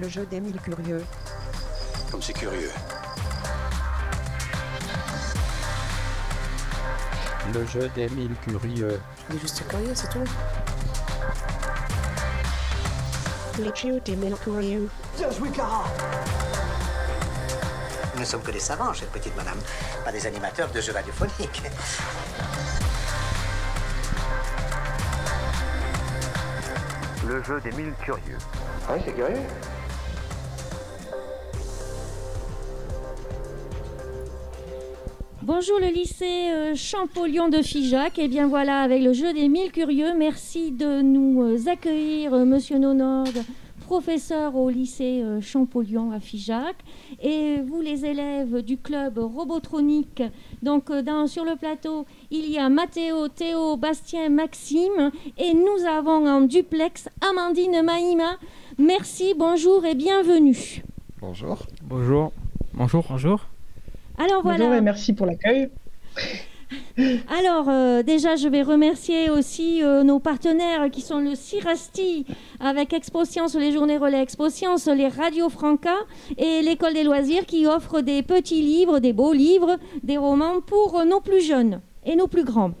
Le jeu des mille curieux. Comme c'est curieux. Le jeu des mille curieux. Il est juste curieux, c'est tout. Le jeu des mille curieux. Nous ne sommes que des savants, chère petite madame, pas des animateurs de jeux radiophoniques. Le jeu des mille curieux. Ah oui, c'est curieux. Bonjour le lycée euh, Champollion de Figeac. Et bien voilà, avec le jeu des mille curieux, merci de nous euh, accueillir, euh, monsieur Nonorgue, professeur au lycée euh, Champollion à Figeac. Et vous, les élèves du club Robotronique, donc euh, dans, sur le plateau, il y a Mathéo, Théo, Bastien, Maxime. Et nous avons en duplex Amandine Maïma. Merci, bonjour et bienvenue. Bonjour. Bonjour. Bonjour. Bonjour. Alors voilà. Bonjour et merci pour l'accueil. Alors, euh, déjà, je vais remercier aussi euh, nos partenaires qui sont le CIRASTI avec Expo Science, les journées relais Expo Science, les Radio Franca et l'école des loisirs qui offrent des petits livres, des beaux livres, des romans pour euh, nos plus jeunes et nos plus grands.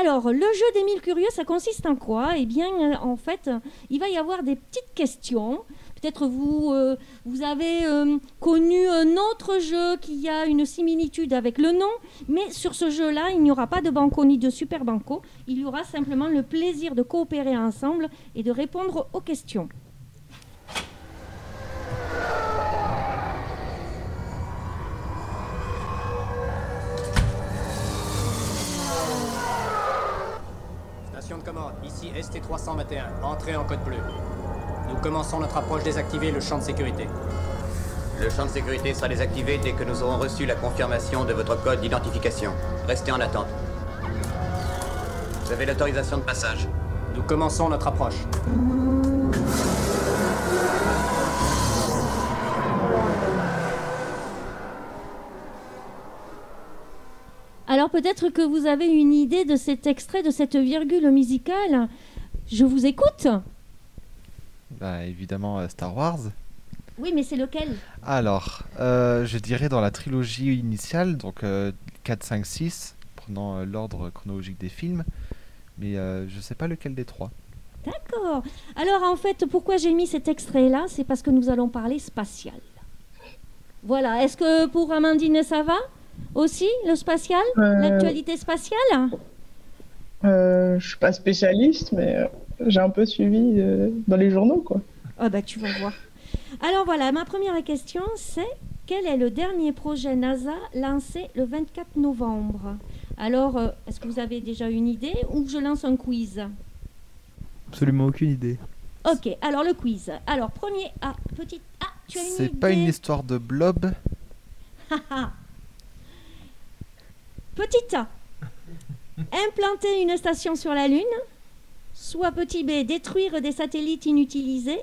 Alors, le jeu des mille curieux, ça consiste en quoi? Eh bien, en fait, il va y avoir des petites questions. Peut-être vous, euh, vous avez euh, connu un autre jeu qui a une similitude avec le nom, mais sur ce jeu-là, il n'y aura pas de banco ni de super banco. Il y aura simplement le plaisir de coopérer ensemble et de répondre aux questions. Station de commande, ici ST321, entrée en code bleu. Nous commençons notre approche désactiver le champ de sécurité. Le champ de sécurité sera désactivé dès que nous aurons reçu la confirmation de votre code d'identification. Restez en attente. Vous avez l'autorisation de passage. Nous commençons notre approche. Alors peut-être que vous avez une idée de cet extrait, de cette virgule musicale. Je vous écoute. Bah, évidemment euh, Star Wars. Oui, mais c'est lequel? Alors, euh, je dirais dans la trilogie initiale, donc euh, 4, 5, 6, prenant euh, l'ordre chronologique des films, mais euh, je sais pas lequel des trois. D'accord. Alors en fait, pourquoi j'ai mis cet extrait-là? C'est parce que nous allons parler spatial. Voilà. Est-ce que pour Amandine, ça va? Aussi, le spatial? Euh, L'actualité spatiale? Euh, je suis pas spécialiste, mais euh, j'ai un peu suivi euh, dans les journaux, quoi. Ah bah tu vas voir. Alors voilà, ma première question, c'est quel est le dernier projet NASA lancé le 24 novembre? Alors, euh, est-ce que vous avez déjà une idée ou je lance un quiz? Absolument aucune idée. Ok, alors le quiz. Alors, premier A, petite A, tu as une C'est pas une histoire de blob? Haha. Petit A. Implanter une station sur la Lune. Soit petit B. Détruire des satellites inutilisés.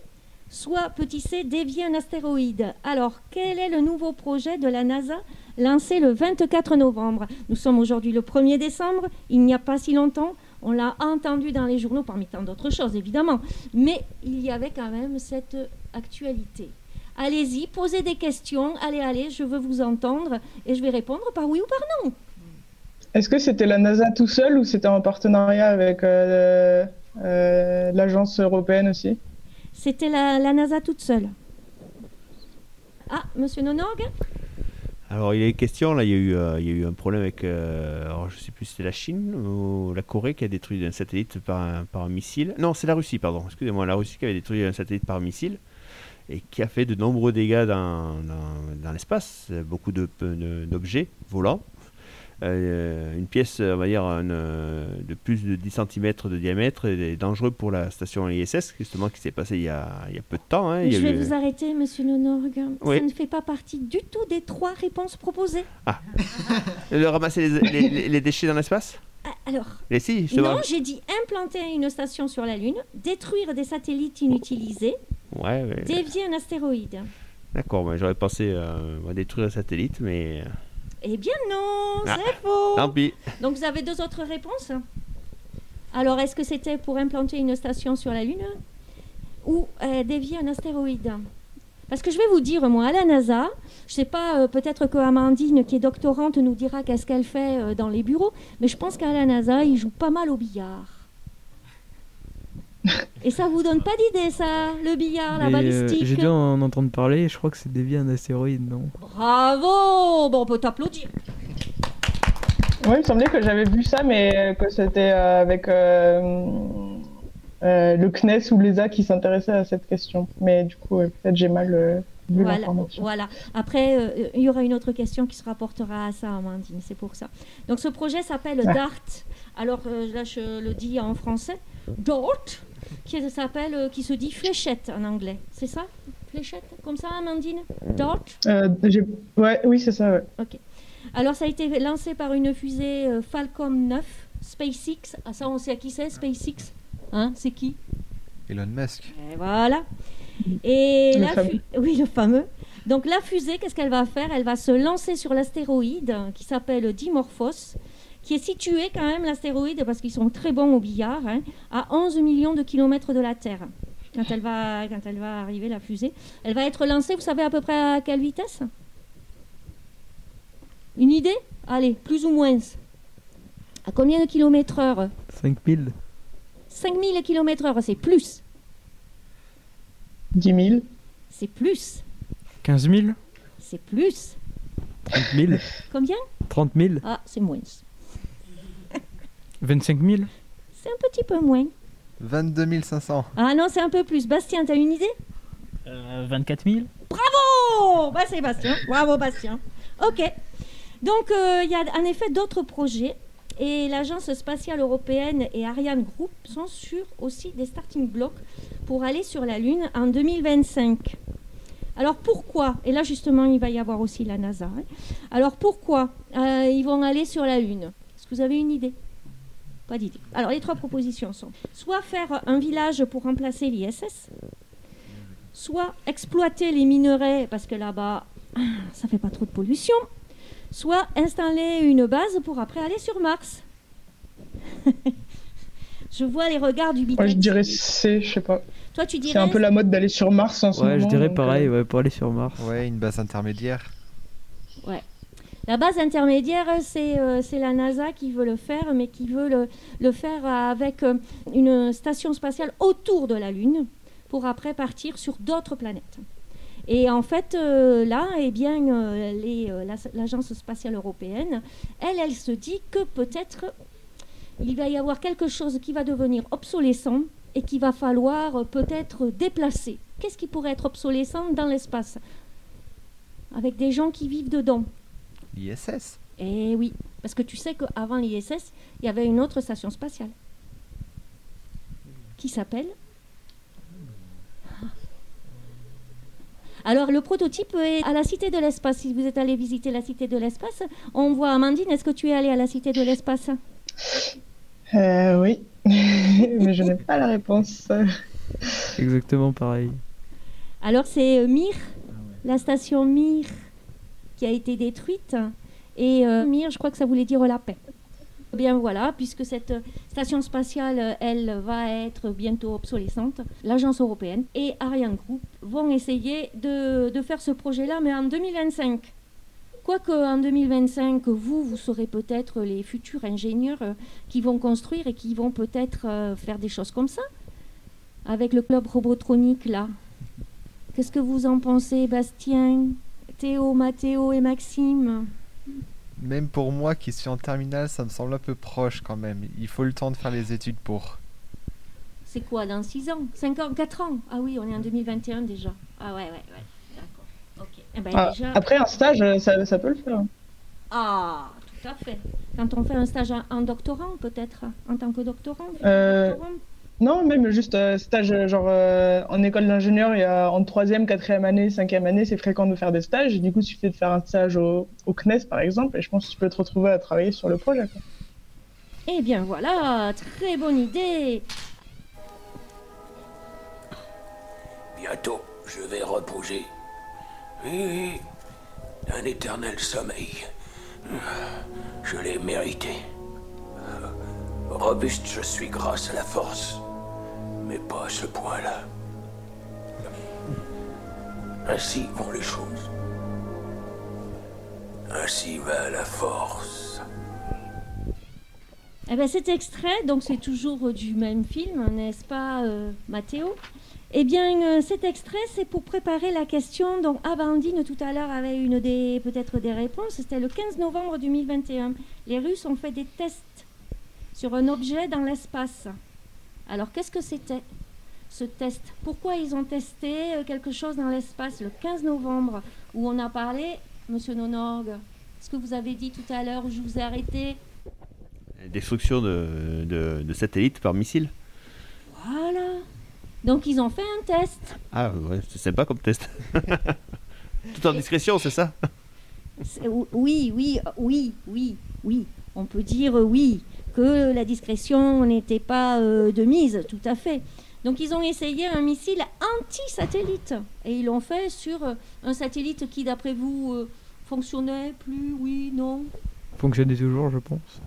Soit petit C. Dévier un astéroïde. Alors, quel est le nouveau projet de la NASA lancé le 24 novembre? Nous sommes aujourd'hui le 1er décembre. Il n'y a pas si longtemps. On l'a entendu dans les journaux, parmi tant d'autres choses, évidemment. Mais il y avait quand même cette actualité. Allez-y, posez des questions. Allez, allez, je veux vous entendre et je vais répondre par oui ou par non. Est-ce que c'était la NASA tout seul ou c'était en partenariat avec euh, l'agence européenne aussi C'était la, la NASA toute seule. Ah, monsieur Nonorgue? Alors, il y a une question, là, il y a eu, euh, il y a eu un problème avec, euh, alors, je sais plus si c'était la Chine ou la Corée qui a détruit un satellite par un, par un missile. Non, c'est la Russie, pardon, excusez-moi, la Russie qui avait détruit un satellite par missile et qui a fait de nombreux dégâts dans, dans, dans l'espace, beaucoup de- de- d'objets volants. Euh, une pièce, on va dire, euh, de plus de 10 cm de diamètre est dangereux pour la station ISS, justement, qui s'est passée il y, a, il y a peu de temps. hein. Il Je vais eu- vous arrêter, monsieur Nonorgue. Oui. Ça ne fait pas partie du tout des trois réponses proposées. De ramasser les, les- les- les déchets dans l'espace? Ah, Alors, Les si, justement. non, j'ai dit implanter une station sur la Lune, détruire des satellites inutilisés, Ouais, dévier un astéroïde. D'accord, j'aurais pensé euh, à détruire un satellite, mais. Eh bien non, Ah, c'est faux. Tant pis. Donc vous avez deux autres réponses. Alors est-ce que c'était pour implanter une station sur la Lune ou euh, dévier un astéroïde Parce que je vais vous dire, moi, à la NASA, je sais pas, euh, peut-être que Amandine, qui est doctorante, nous dira qu'est-ce qu'elle fait euh, dans les bureaux, mais je pense qu'à la NASA, ils jouent pas mal au billard. Et ça vous donne pas d'idée, ça, le billard, la Mais, euh, balistique J'ai dû en entendre parler et je crois que c'est dévié un astéroïde, non Bravo Bon, on peut t'applaudir. Ouais, il me semblait que j'avais vu ça, mais que c'était euh, avec euh, euh, le CNES ou l'ESA qui s'intéressait à cette question. Mais du coup, ouais, peut-être j'ai mal euh, vu Voilà, l'information. voilà. Après, euh, il y aura une autre question qui se rapportera à ça, Amandine, c'est pour ça. Donc, ce projet s'appelle Ouais. DART. Alors, euh, là, je le dis en français. DART, qui s'appelle, euh, qui se dit fléchette en anglais. C'est ça Fléchette Comme ça, Amandine DART Euh, ouais, oui, c'est ça. Ouais. Ok. Alors, ça a été lancé par une fusée euh, Falcon 9, SpaceX. Ah, ça, on sait à qui c'est, SpaceX Hein C'est qui Elon Musk. Et voilà. Et Le la fameux. oui, le fameux. Donc la fusée, qu'est-ce qu'elle va faire? Elle va se lancer sur l'astéroïde hein, qui s'appelle Dimorphos, qui est situé quand même, l'astéroïde, parce qu'ils sont très bons au billard, hein, à 11 millions de kilomètres de la Terre. Quand elle, va, quand elle va arriver, la fusée. Elle va être lancée, vous savez à peu près à quelle vitesse? Une idée? Allez, plus ou moins. À combien de kilomètres heure? 5000 5000 km heure, c'est plus. 10 000. C'est plus. 15 000 C'est plus. 30 000 Combien? 30 000 Ah, c'est moins. 25 000 C'est un petit peu moins. 22 500. Ah non, c'est un peu plus. Bastien, t'as une idée? 24 000 Bravo Bah, Sébastien. Bravo, Bastien. Ok. Donc, euh, il y a en effet d'autres projets. Et l'Agence spatiale européenne et Ariane Group sont sur aussi des starting blocks pour aller sur la Lune en 2025. Alors pourquoi? Et là justement, il va y avoir aussi la NASA. hein. Alors pourquoi euh, ils vont aller sur la Lune? Est-ce que vous avez une idée? Pas d'idée. Alors les trois propositions sont soit faire un village pour remplacer l'ISS, soit exploiter les minerais parce que là-bas, ça fait pas trop de pollution, soit installer une base pour après aller sur Mars. je vois les regards du Moi, je dirais C, je sais pas. Toi, tu dirais C'est un peu la mode d'aller sur Mars en ce moment. Ouais, je dirais donc, pareil, euh, ouais, pour aller sur Mars. Ouais, une base intermédiaire. Ouais. La base intermédiaire, c'est euh, c'est la NASA qui veut le faire, mais qui veut le, le faire avec euh, une station spatiale autour de la Lune pour après partir sur d'autres planètes. Et en fait, euh, là, eh bien, l'Agence spatiale européenne, elle, elle se dit que peut-être il va y avoir quelque chose qui va devenir obsolescent et qu'il va falloir peut-être déplacer. Qu'est-ce qui pourrait être obsolescent dans l'espace? Avec des gens qui vivent dedans. L'ISS. Eh oui, parce que tu sais qu'avant l'ISS, il y avait une autre station spatiale qui s'appelle. Alors le prototype est à la Cité de l'Espace. Si vous êtes allé visiter la Cité de l'Espace, on voit Amandine. Est-ce que tu es allée à la Cité de l'Espace? Euh, oui, mais je n'ai pas la réponse. Exactement pareil. Alors c'est euh, Mir, la station Mir, qui a été détruite. Et euh, Mir, je crois que ça voulait dire la paix. Eh Bien voilà, puisque cette station spatiale, elle va être bientôt obsolescente, l'agence européenne et Ariane Group vont essayer de, de faire ce projet-là, mais en 2025. Quoique en 2025, vous, vous serez peut-être les futurs ingénieurs euh, qui vont construire et qui vont peut-être euh, faire des choses comme ça, avec le club robotronique là. Qu'est-ce que vous en pensez, Bastien, Théo, Mathéo et Maxime Même pour moi qui suis en terminale, ça me semble un peu proche quand même. Il faut le temps de faire les études pour. C'est quoi, dans 6 ans? 5 ans? 4 ans? Ah oui, on est en 2021 déjà. Ah ouais, ouais, ouais. D'accord. Ok. Eh ben, Ah, déjà... Après, un stage, euh, ça, ça peut le faire. Ah, tout à fait. Quand on fait un stage en, en doctorant, peut-être, en tant que doctorant. Euh, doctorant. Non, même juste euh, stage, euh, genre euh, en école d'ingénieur, il y a en troisième, quatrième année, cinquième année, c'est fréquent de faire des stages. Et du coup, il suffit de faire un stage au, au CNES, par exemple, et je pense que tu peux te retrouver à travailler sur le projet. quoi. Eh bien voilà, très bonne idée. Bientôt, je vais reposer. Oui, oui, un éternel sommeil. Je l'ai mérité. Robuste, je suis grâce à la force. Mais pas à ce point-là. Ainsi vont les choses. Ainsi va la force. Eh ben, cet extrait, donc c'est toujours euh, du même film, n'est-ce pas, euh, Mathéo Eh bien, euh, cet extrait, c'est pour préparer la question. Donc, Abandine tout à l'heure avait une des peut-être des réponses. C'était le 15 novembre 2021. Les Russes ont fait des tests sur un objet dans l'espace. Alors, qu'est-ce que c'était ce test? Pourquoi ils ont testé euh, quelque chose dans l'espace le 15 novembre où on a parlé, Monsieur Nonorgue? Ce que vous avez dit tout à l'heure, où je vous ai arrêté. Destruction de, de, de satellites par missile. Voilà. Donc ils ont fait un test. Ah ouais, c'est sympa comme test. Tout en discrétion, c'est ça? Oui, oui, oui, oui, oui. On peut dire oui, que la discrétion n'était pas euh, de mise, tout à fait. Donc ils ont essayé un missile anti-satellite. Et ils l'ont fait sur euh, un satellite qui, d'après vous, euh, fonctionnait plus, oui, non? Fonctionnait toujours, je pense.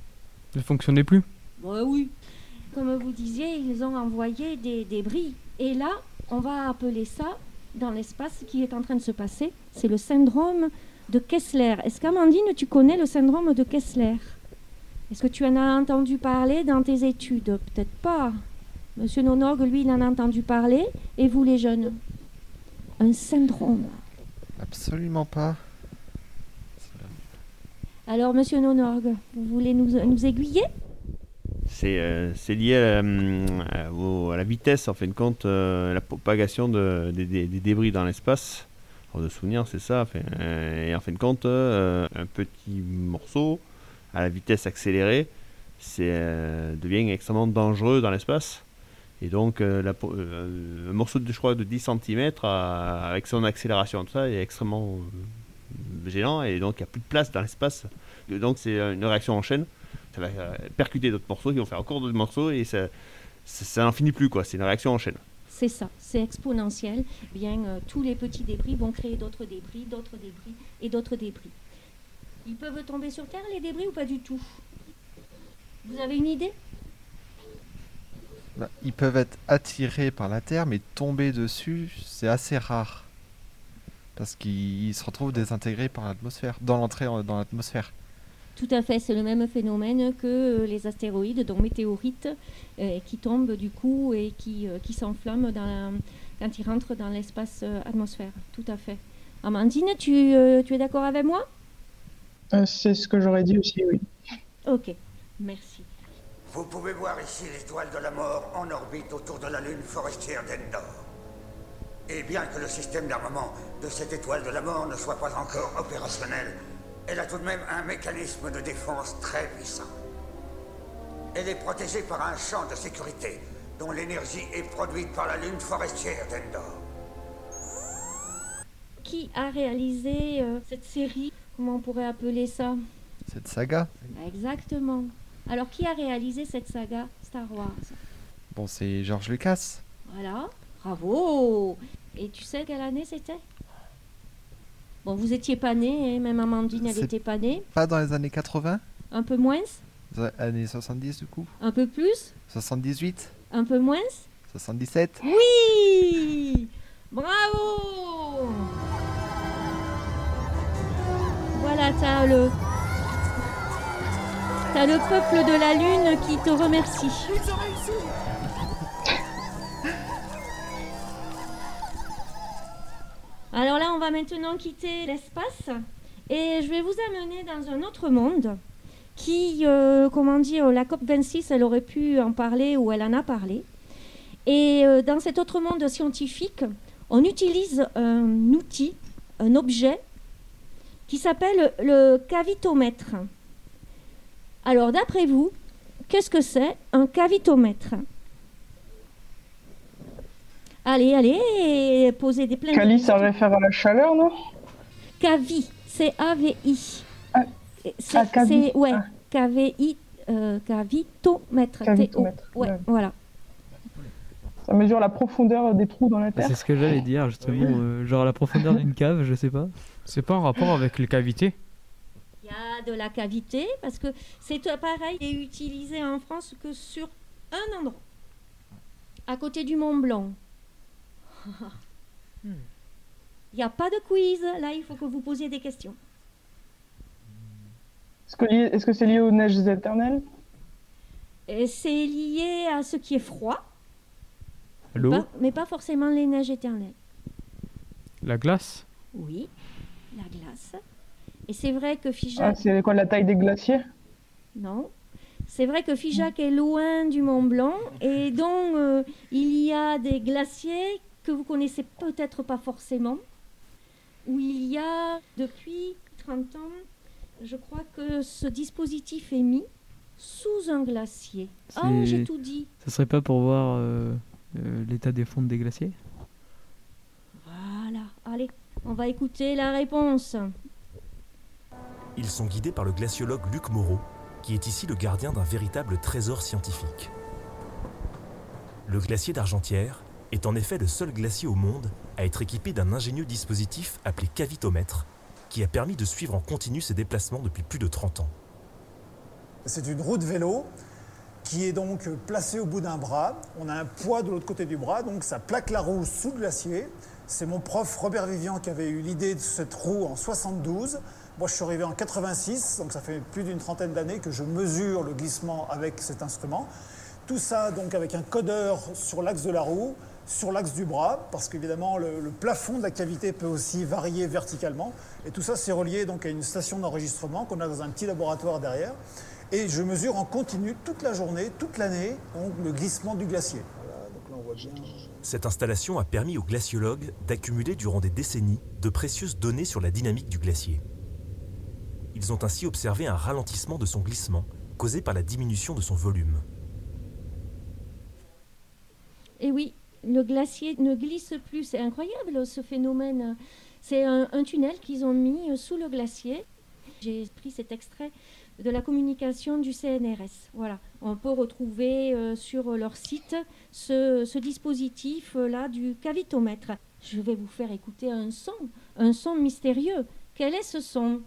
Ne fonctionnait plus? Oui. Comme vous disiez, ils ont envoyé des débris. Et là, on va appeler ça, dans l'espace, ce qui est en train de se passer, c'est le syndrome de Kessler. Est-ce qu'Amandine, tu connais le syndrome de Kessler? Est-ce que tu en as entendu parler dans tes études? Peut-être pas. Monsieur Nonorgue, lui, il en a entendu parler. Et vous, les jeunes? Un syndrome. Absolument pas. Alors, monsieur Nonorgue, vous voulez nous, nous aiguiller? C'est euh, c'est lié à, hum, à- la vitesse, en fin de compte, euh, la propagation de- des, des- des débris dans l'espace. Alors, de souvenir, c'est ça. enfin, euh, et en fin de compte, euh, un petit morceau à la vitesse accélérée c'est, euh, devient extrêmement dangereux dans l'espace. Et donc, euh, euh, un morceau de, de 10 cm avec son accélération, tout ça, est extrêmement gênant. Et donc, il n'y a plus de place dans l'espace. Donc, c'est une réaction en chaîne. Ça va percuter d'autres morceaux qui vont faire encore d'autres morceaux et ça, n'en finit plus. C'est une réaction en chaîne. C'est ça, c'est exponentiel. Bien, tous les petits débris vont créer d'autres débris, d'autres débris et d'autres débris. Ils peuvent tomber sur Terre, les débris, ou pas du tout? Vous avez une idée? Bah, ils peuvent être attirés par la Terre, mais tomber dessus, c'est assez rare. Parce qu'ils se retrouvent désintégrés par l'atmosphère, dans l'entrée en- dans l'atmosphère. Tout à fait, c'est le même phénomène que euh, les astéroïdes, donc météorites, euh, qui tombent du coup et qui, euh, qui s'enflamment dans la- quand ils rentrent dans l'espace euh, atmosphère. Tout à fait. Amandine, tu, euh, tu es d'accord avec moi? Euh, c'est ce que j'aurais dit aussi, oui. Ok, merci. Vous pouvez voir ici l'étoile de la mort en orbite autour de la lune forestière d'Endor. Et bien que le système d'armement de cette étoile de la mort ne soit pas encore opérationnel, elle a tout de même un mécanisme de défense très puissant. Elle est protégée par un champ de sécurité dont l'énergie est produite par la lune forestière d'Endor. Qui a réalisé euh, cette série Comment on pourrait appeler ça Cette saga, Exactement. Alors, qui a réalisé cette saga Star Wars? Bon, c'est George Lucas. Voilà, bravo. Et tu sais quelle année c'était? Bon, vous étiez pas né, hein, même Amandine, elle était pas née. Pas dans les années 80 Un peu moins? Dans les années 70 du coup? Un peu plus? 78 Un peu moins? 77 Oui t'as le... T'as le peuple de la Lune qui te remercie. Alors là, on va maintenant quitter l'espace et je vais vous amener dans un autre monde qui, euh, comment dire, la COP26, elle aurait pu en parler ou elle en a parlé. Et euh, dans cet autre monde scientifique, on utilise un outil, un objet qui s'appelle le cavitomètre. Alors, d'après vous, qu'est-ce que c'est un cavitomètre? Allez, allez, posez des plein de Cali, ça réfère à la chaleur, non? Cavi, C-A-V-I. C'est, ah, cavi, c'est- ouais, K-V-I, euh, cavitomètre. Cavitomètre, T-O, ouais, ouais. voilà. Ça mesure la profondeur des trous dans la Ah, Terre. C'est ce que j'allais dire justement, euh, genre la profondeur d'une cave, je sais pas. C'est pas en rapport avec les cavités? Il y a de la cavité parce que cet appareil est utilisé en France que sur un endroit, à côté du Mont Blanc. Il n'y a pas de quiz. Là, il faut que vous posiez des questions. Est-ce que, c'est lié aux neiges éternelles? C'est lié à ce qui est froid, L'eau, pas- mais pas forcément les neiges éternelles. la glace, Oui, la glace. Et c'est vrai que ah, Figeac... C'est quoi la taille des glaciers? Non. C'est vrai que Figeac est loin du Mont Blanc et donc euh, il y a des glaciers que vous connaissez peut-être pas forcément, où il y a depuis 30 ans, je crois que ce dispositif est mis sous un glacier. Oh, j'ai tout dit. Ça serait pas pour voir euh, euh, l'état des fonds des glaciers? Voilà. Allez, on va écouter la réponse. Ils sont guidés par le glaciologue Luc Moreau, qui est ici le gardien d'un véritable trésor scientifique. Le glacier d'Argentière est en effet le seul glacier au monde à être équipé d'un ingénieux dispositif appelé cavitomètre, qui a permis de suivre en continu ses déplacements depuis plus de 30 ans. C'est une roue de vélo qui est donc placée au bout d'un bras. On a un poids de l'autre côté du bras, donc ça plaque la roue sous le glacier. C'est mon prof Robert Vivian qui avait eu l'idée de cette roue en 72. Moi, je suis arrivé en 86, donc ça fait plus d'une trentaine d'années que je mesure le glissement avec cet instrument. Tout ça donc avec un codeur sur l'axe de la roue, sur l'axe du bras, parce qu'évidemment le, plafond de la cavité peut aussi varier verticalement. Et tout ça c'est relié donc à une station d'enregistrement qu'on a dans un petit laboratoire derrière. Et je mesure en continu toute la journée, toute l'année, donc le glissement du glacier. Voilà, donc là on voit bien. Cette installation a permis aux glaciologues d'accumuler durant des décennies de précieuses données sur la dynamique du glacier. Ils ont ainsi observé un ralentissement de son glissement, causé par la diminution de son volume. Et oui, le glacier ne glisse plus. C'est incroyable ce phénomène. C'est un, un tunnel qu'ils ont mis sous le glacier. J'ai pris cet extrait de la communication du CNRS. Voilà, on peut retrouver euh, sur leur site ce, ce dispositif-là du cavitomètre. Je vais vous faire écouter un son, un son mystérieux. Quel est ce son?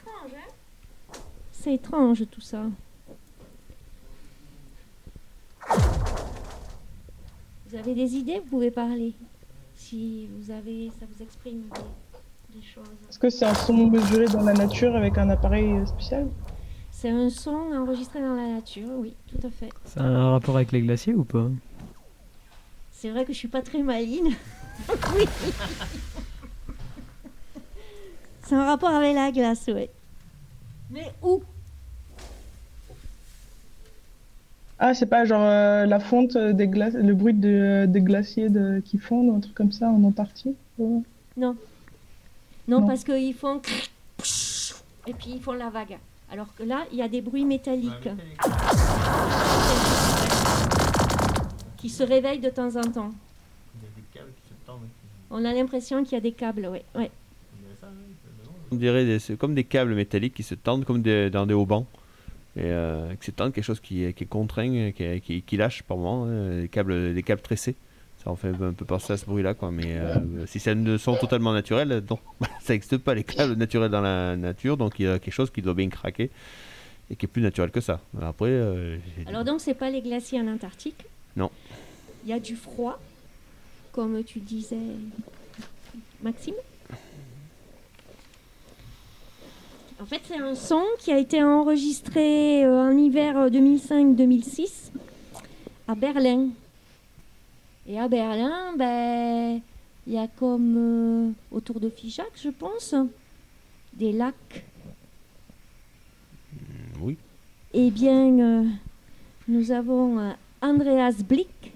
Étrange, hein? C'est étrange tout ça. Vous avez des idées, vous pouvez parler. Si vous avez, ça vous exprime des, des choses. Est-ce que c'est un son mesuré dans la nature avec un appareil euh, spécial? C'est un son enregistré dans la nature, oui, tout à fait. Ça a un rapport avec les glaciers ou pas? C'est vrai que je suis pas très maline. oui. C'est un rapport avec la glace, oui. Mais où? Ah, c'est pas genre euh, la fonte des glaces, le bruit de- des glaciers de- qui fondent, un truc comme ça en Antarctique ouais. Non. Non, Non. parce qu'ils font et puis ils font la vague. Alors que là, il y a des bruits métalliques qui se réveillent de temps en temps. On a l'impression qu'il y a des câbles, oui. Ouais. On dirait des- c'est comme des câbles métalliques qui se tendent comme des- dans des haubans. Et euh, qui se tendent, quelque chose qui, qui est contraint, qui, qui, qui lâche par moment, hein, des, câbles, des câbles tressés. Ça en fait un peu penser à ce bruit-là. quoi. Mais euh, si c'est un son totalement naturel, non, ça n'existe pas les câbles naturels dans la nature. Donc il y a quelque chose qui doit bien craquer et qui est plus naturel que ça. Après, euh, Alors donc, c'est pas les glaciers en Antarctique? non. Il y a du froid, comme tu disais, Maxime? En fait, c'est un son qui a été enregistré euh, en hiver euh, 2005-2006 à Berlin. Et à Berlin, ben, Il y a comme euh, autour de Figeac, je pense, des lacs. Oui. Eh bien, euh, nous avons euh, Andreas Blick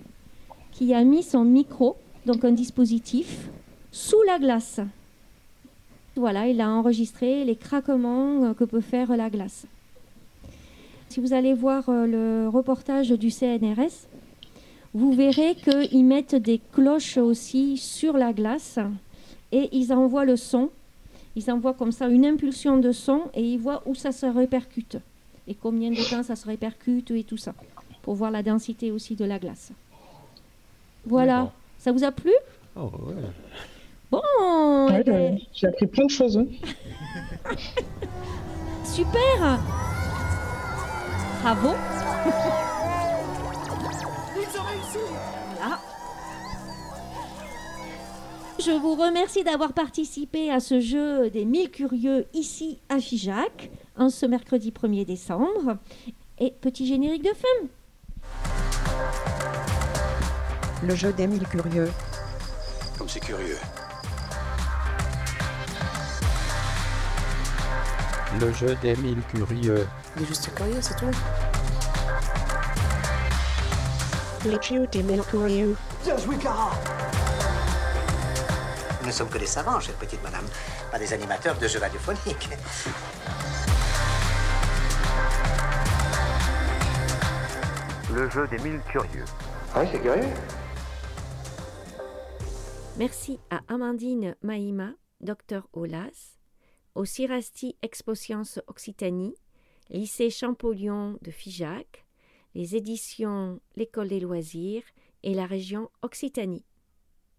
qui a mis son micro, donc un dispositif, sous la glace. Voilà, il a enregistré les craquements euh, que peut faire la glace. Si vous allez voir euh, le reportage du CNRS, vous verrez qu'ils mettent des cloches aussi sur la glace et ils envoient le son. Ils envoient comme ça une impulsion de son et ils voient où ça se répercute et combien de temps ça se répercute et tout ça pour voir la densité aussi de la glace. Voilà, ça vous a plu? Oh, ouais. Ouais, eh ben, j'ai- appris plein de choses. hein. super Bravo Voilà. Je vous remercie d'avoir participé à ce jeu des 1000 curieux ici à Figeac, en ce mercredi 1er décembre. Et petit générique de fin. Le jeu des mille curieux. Comme c'est curieux. Le jeu des mille curieux. Il est juste curieux, c'est tout. Le jeu des mille curieux. Bien joué, Clara Nous ne sommes que des savants, chère petite madame, pas des animateurs de jeux radiophoniques. Le jeu des mille curieux. Ah oui, c'est curieux. Merci à Amandine Maïma, Dr Olas, au CIRASTI Expo Sciences Occitanie, lycée Champollion de Figeac, les éditions L'École des loisirs et la région Occitanie.